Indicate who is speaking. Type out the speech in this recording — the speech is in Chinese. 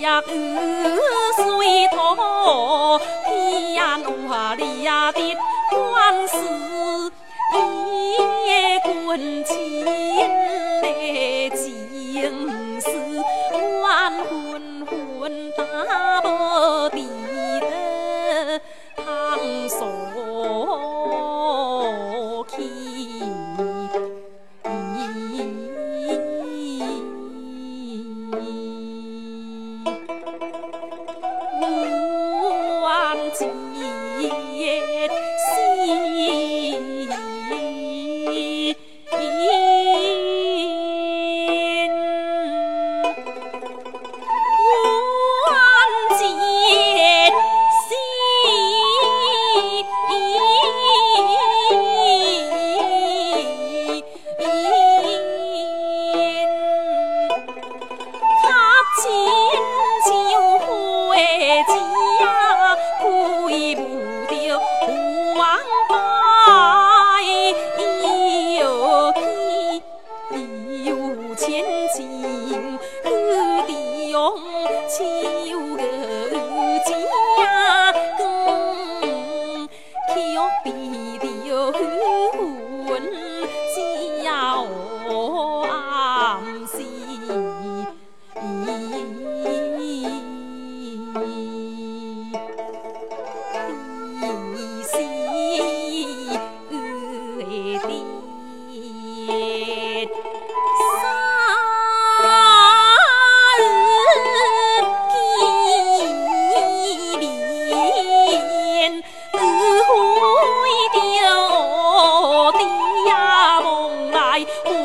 Speaker 1: 呀二水多，天呀弄啊里呀的官司也滚起。I.